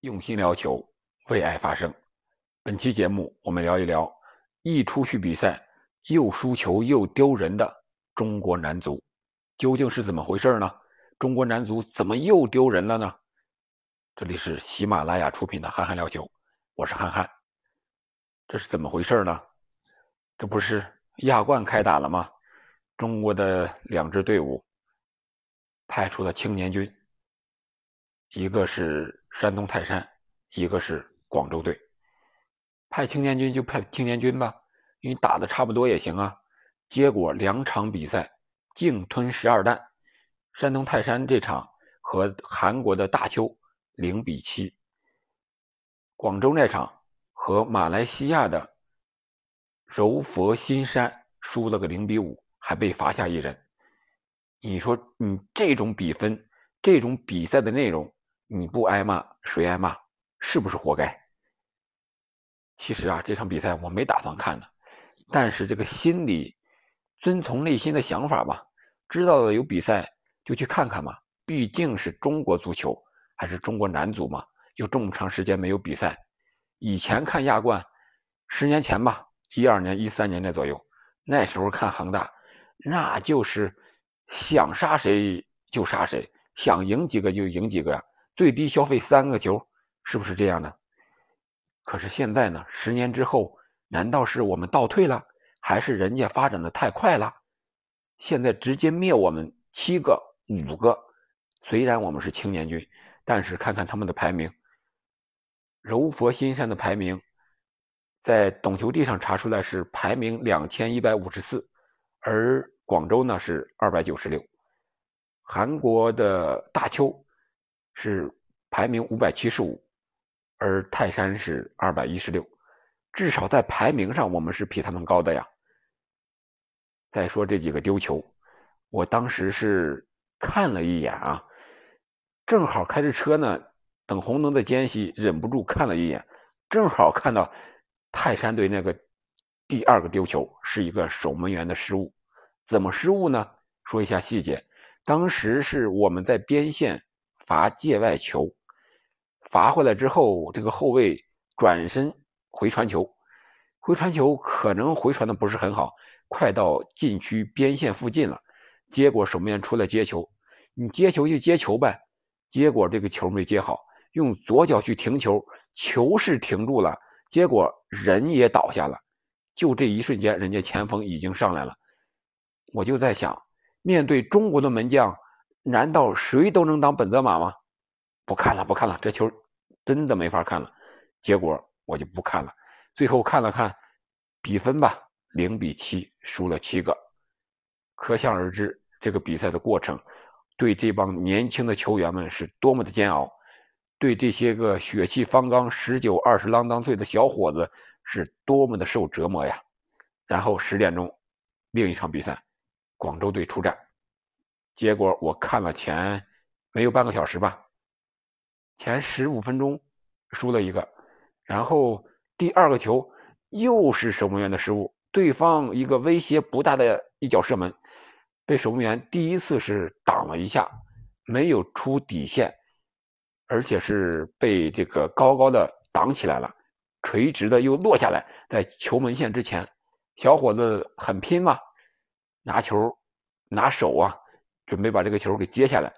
用心聊球，为爱发声。本期节目，我们聊一聊一出去比赛又输球又丢人的中国男足，究竟是怎么回事呢？中国男足怎么又丢人了呢？这里是喜马拉雅出品的《憨憨聊球》，我是憨憨。这是怎么回事呢？这不是亚冠开打了吗？中国的两支队伍派出了青年军，一个是。山东泰山，一个是广州队，派青年军就派青年军吧，因为打的差不多也行啊。结果两场比赛净吞十二弹，山东泰山这场和韩国的大邱零比七，广州那场和马来西亚的柔佛新山输了个零比五，还被罚下一人。你说你这种比分，这种比赛的内容。你不挨骂，谁挨骂？是不是活该？其实啊，这场比赛我没打算看的，但是这个心里遵从内心的想法吧，知道了有比赛就去看看嘛。毕竟是中国足球，还是中国男足嘛，有这么长时间没有比赛。以前看亚冠，十年前吧，一二年、一三年那左右，那时候看恒大，那就是想杀谁就杀谁，想赢几个就赢几个呀。最低消费三个球，是不是这样的？可是现在呢？十年之后，难道是我们倒退了，还是人家发展的太快了？现在直接灭我们七个、五个。虽然我们是青年军，但是看看他们的排名，柔佛新山的排名，在懂球帝上查出来是排名两千一百五十四，而广州呢是二百九十六，韩国的大邱。是排名五百七十五，而泰山是二百一十六，至少在排名上我们是比他们高的呀。再说这几个丢球，我当时是看了一眼啊，正好开着车呢，等红灯的间隙，忍不住看了一眼，正好看到泰山队那个第二个丢球是一个守门员的失误，怎么失误呢？说一下细节，当时是我们在边线。罚界外球，罚回来之后，这个后卫转身回传球，回传球可能回传的不是很好，快到禁区边线附近了，结果守门员出来接球，你接球就接球呗，结果这个球没接好，用左脚去停球，球是停住了，结果人也倒下了，就这一瞬间，人家前锋已经上来了，我就在想，面对中国的门将。难道谁都能当本泽马吗？不看了，不看了，这球真的没法看了。结果我就不看了。最后看了看比分吧，零比七，输了七个。可想而知，这个比赛的过程对这帮年轻的球员们是多么的煎熬，对这些个血气方刚、十九二十啷当岁的小伙子是多么的受折磨呀！然后十点钟，另一场比赛，广州队出战。结果我看了前没有半个小时吧，前十五分钟输了一个，然后第二个球又是守门员的失误，对方一个威胁不大的一脚射门，被守门员第一次是挡了一下，没有出底线，而且是被这个高高的挡起来了，垂直的又落下来，在球门线之前，小伙子很拼嘛，拿球拿手啊。准备把这个球给接下来，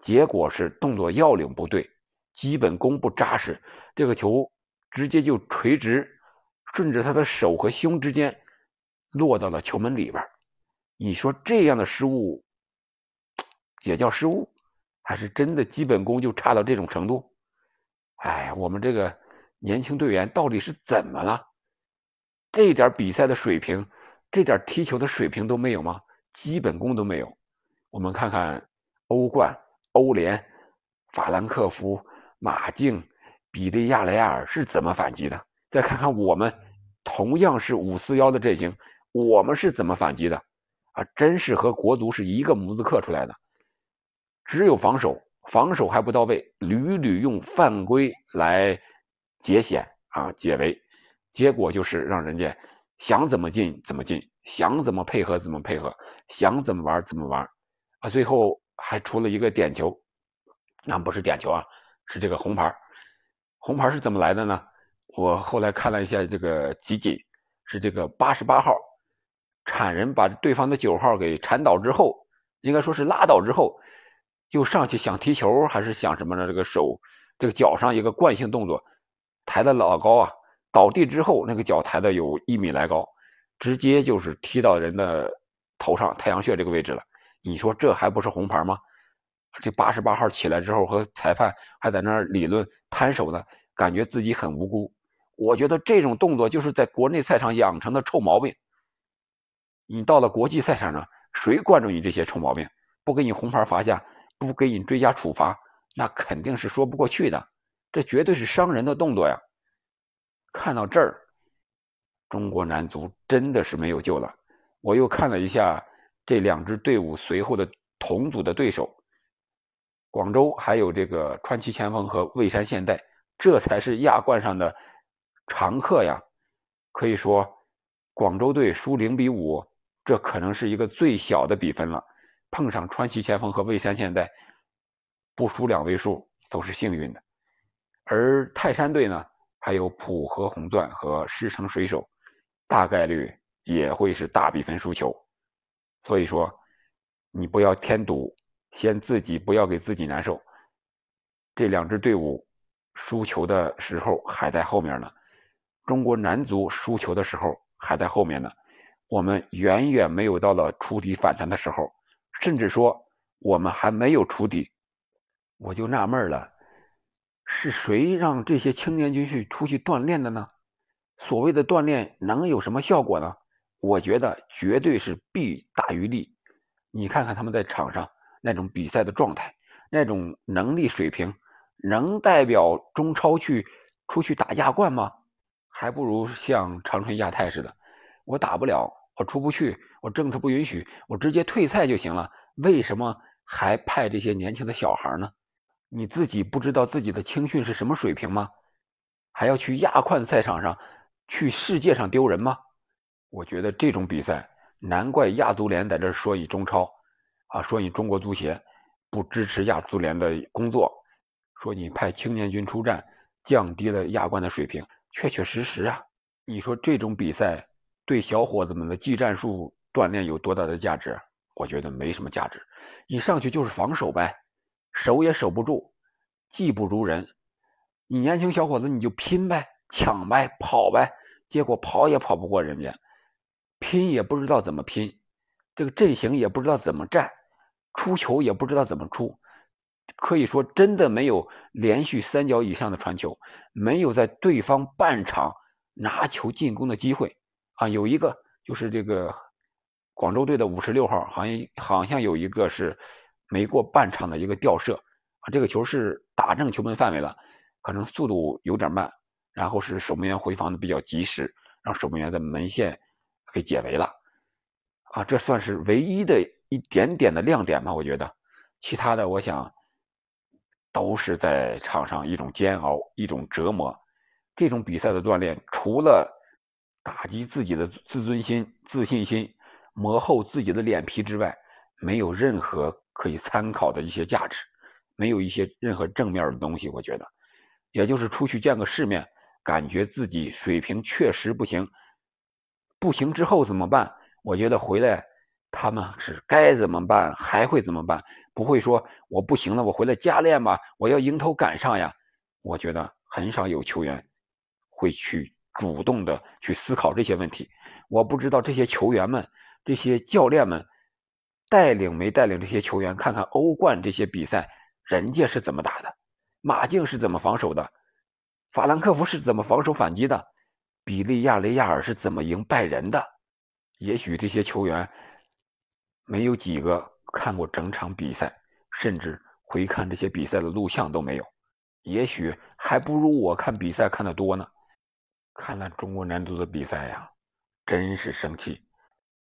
结果是动作要领不对，基本功不扎实，这个球直接就垂直，顺着他的手和胸之间落到了球门里边。你说这样的失误也叫失误，还是真的基本功就差到这种程度？哎，我们这个年轻队员到底是怎么了？这点比赛的水平，这点踢球的水平都没有吗？基本功都没有。我们看看欧冠、欧联，法兰克福、马竞、比利亚雷亚尔是怎么反击的？再看看我们，同样是五四幺的阵型，我们是怎么反击的？啊，真是和国足是一个模子刻出来的。只有防守，防守还不到位，屡屡用犯规来解险啊解围，结果就是让人家想怎么进怎么进，想怎么配合怎么配合，想怎么玩怎么玩。啊，最后还出了一个点球，那不是点球啊，是这个红牌。红牌是怎么来的呢？我后来看了一下这个集锦，是这个八十八号铲人把对方的九号给铲倒之后，应该说是拉倒之后，又上去想踢球还是想什么呢？这个手这个脚上一个惯性动作，抬的老高啊，倒地之后那个脚抬的有一米来高，直接就是踢到人的头上太阳穴这个位置了。你说这还不是红牌吗？这八十八号起来之后和裁判还在那儿理论摊手呢，感觉自己很无辜。我觉得这种动作就是在国内赛场养成的臭毛病。你到了国际赛场上，谁惯着你这些臭毛病？不给你红牌罚下，不给你追加处罚，那肯定是说不过去的。这绝对是伤人的动作呀！看到这儿，中国男足真的是没有救了。我又看了一下这两支队伍随后的同组的对手，广州还有这个川崎前锋和蔚山现代，这才是亚冠上的。常客呀，可以说广州队输零比五，这可能是一个最小的比分了。碰上川崎前锋和蔚山现代，不输两位数都是幸运的。而泰山队呢，还有浦和红钻和狮城水手，大概率也会是大比分输球。所以说，你不要添堵，先自己不要给自己难受。这两支队伍输球的时候还在后面呢。中国男足输球的时候还在后面呢，我们远远没有到了触底反弹的时候，甚至说我们还没有触底，我就纳闷了，是谁让这些青年军去出去锻炼的呢？所谓的锻炼能有什么效果呢？我觉得绝对是弊大于利。你看看他们在场上那种比赛的状态，那种能力水平，能代表中超去出去打亚冠吗？还不如像长春亚泰似的，我打不了，我出不去，我政策不允许，我直接退赛就行了。为什么还派这些年轻的小孩呢？你自己不知道自己的青训是什么水平吗？还要去亚冠赛场上，去世界上丢人吗？我觉得这种比赛，难怪亚足联在这说你中超，啊，说你中国足协不支持亚足联的工作，说你派青年军出战，降低了亚冠的水平。确确实实啊，你说这种比赛对小伙子们的技战术锻炼有多大的价值？我觉得没什么价值。你上去就是防守呗，守也守不住，技不如人。你年轻小伙子你就拼呗，抢呗，跑呗，结果跑也跑不过人家，拼也不知道怎么拼，这个阵型也不知道怎么站，出球也不知道怎么出。可以说，真的没有连续三脚以上的传球，没有在对方半场拿球进攻的机会啊！有一个就是这个广州队的五十六号，好像好像有一个是没过半场的一个吊射啊，这个球是打正球门范围了，可能速度有点慢，然后是守门员回防的比较及时，让守门员在门线给解围了啊！这算是唯一的一点点的亮点吧？我觉得，其他的我想。都是在场上一种煎熬，一种折磨。这种比赛的锻炼，除了打击自己的自尊心、自信心，磨厚自己的脸皮之外，没有任何可以参考的一些价值，没有一些任何正面的东西。我觉得，也就是出去见个世面，感觉自己水平确实不行，不行之后怎么办？我觉得回来他们是该怎么办，还会怎么办？不会说我不行了，我回来加练吧，我要迎头赶上呀。我觉得很少有球员会去主动的去思考这些问题。我不知道这些球员们、这些教练们带领没带领这些球员看看欧冠这些比赛，人家是怎么打的，马竞是怎么防守的，法兰克福是怎么防守反击的，比利亚雷亚尔是怎么赢拜仁的。也许这些球员没有几个。看过整场比赛，甚至回看这些比赛的录像都没有，也许还不如我看比赛看的多呢。看了中国男足的比赛呀，真是生气。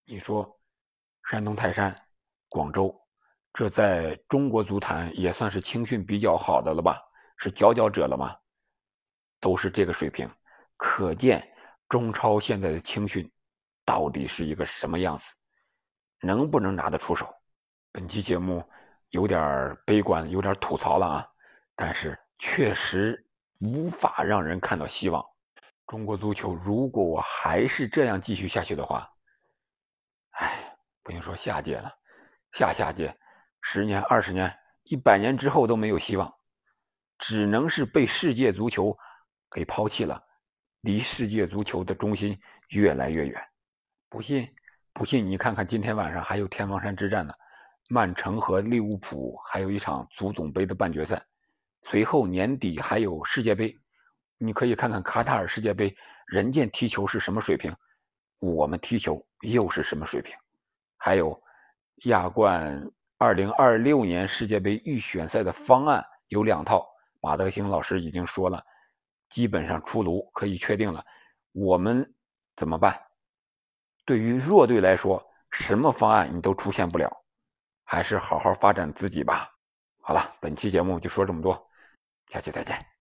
你说，山东泰山、广州，这在中国足坛也算是青训比较好的了吧？是佼佼者了吗？都是这个水平，可见中超现在的青训到底是一个什么样子，能不能拿得出手？本期节目有点悲观，有点吐槽了啊，但是确实无法让人看到希望。中国足球如果我还是这样继续下去的话，哎，不用说下届了，下下届，十年、二十年、一百年之后都没有希望，只能是被世界足球给抛弃了，离世界足球的中心越来越远。不信，不信你看看今天晚上还有天王山之战呢。曼城和利物浦还有一场足总杯的半决赛，随后年底还有世界杯，你可以看看卡塔尔世界杯，人家踢球是什么水平，我们踢球又是什么水平？还有亚冠2026年世界杯预选赛的方案有两套，马德兴老师已经说了，基本上出炉，可以确定了。我们怎么办？对于弱队来说，什么方案你都出现不了。还是好好发展自己吧。好了，本期节目就说这么多，下期再见。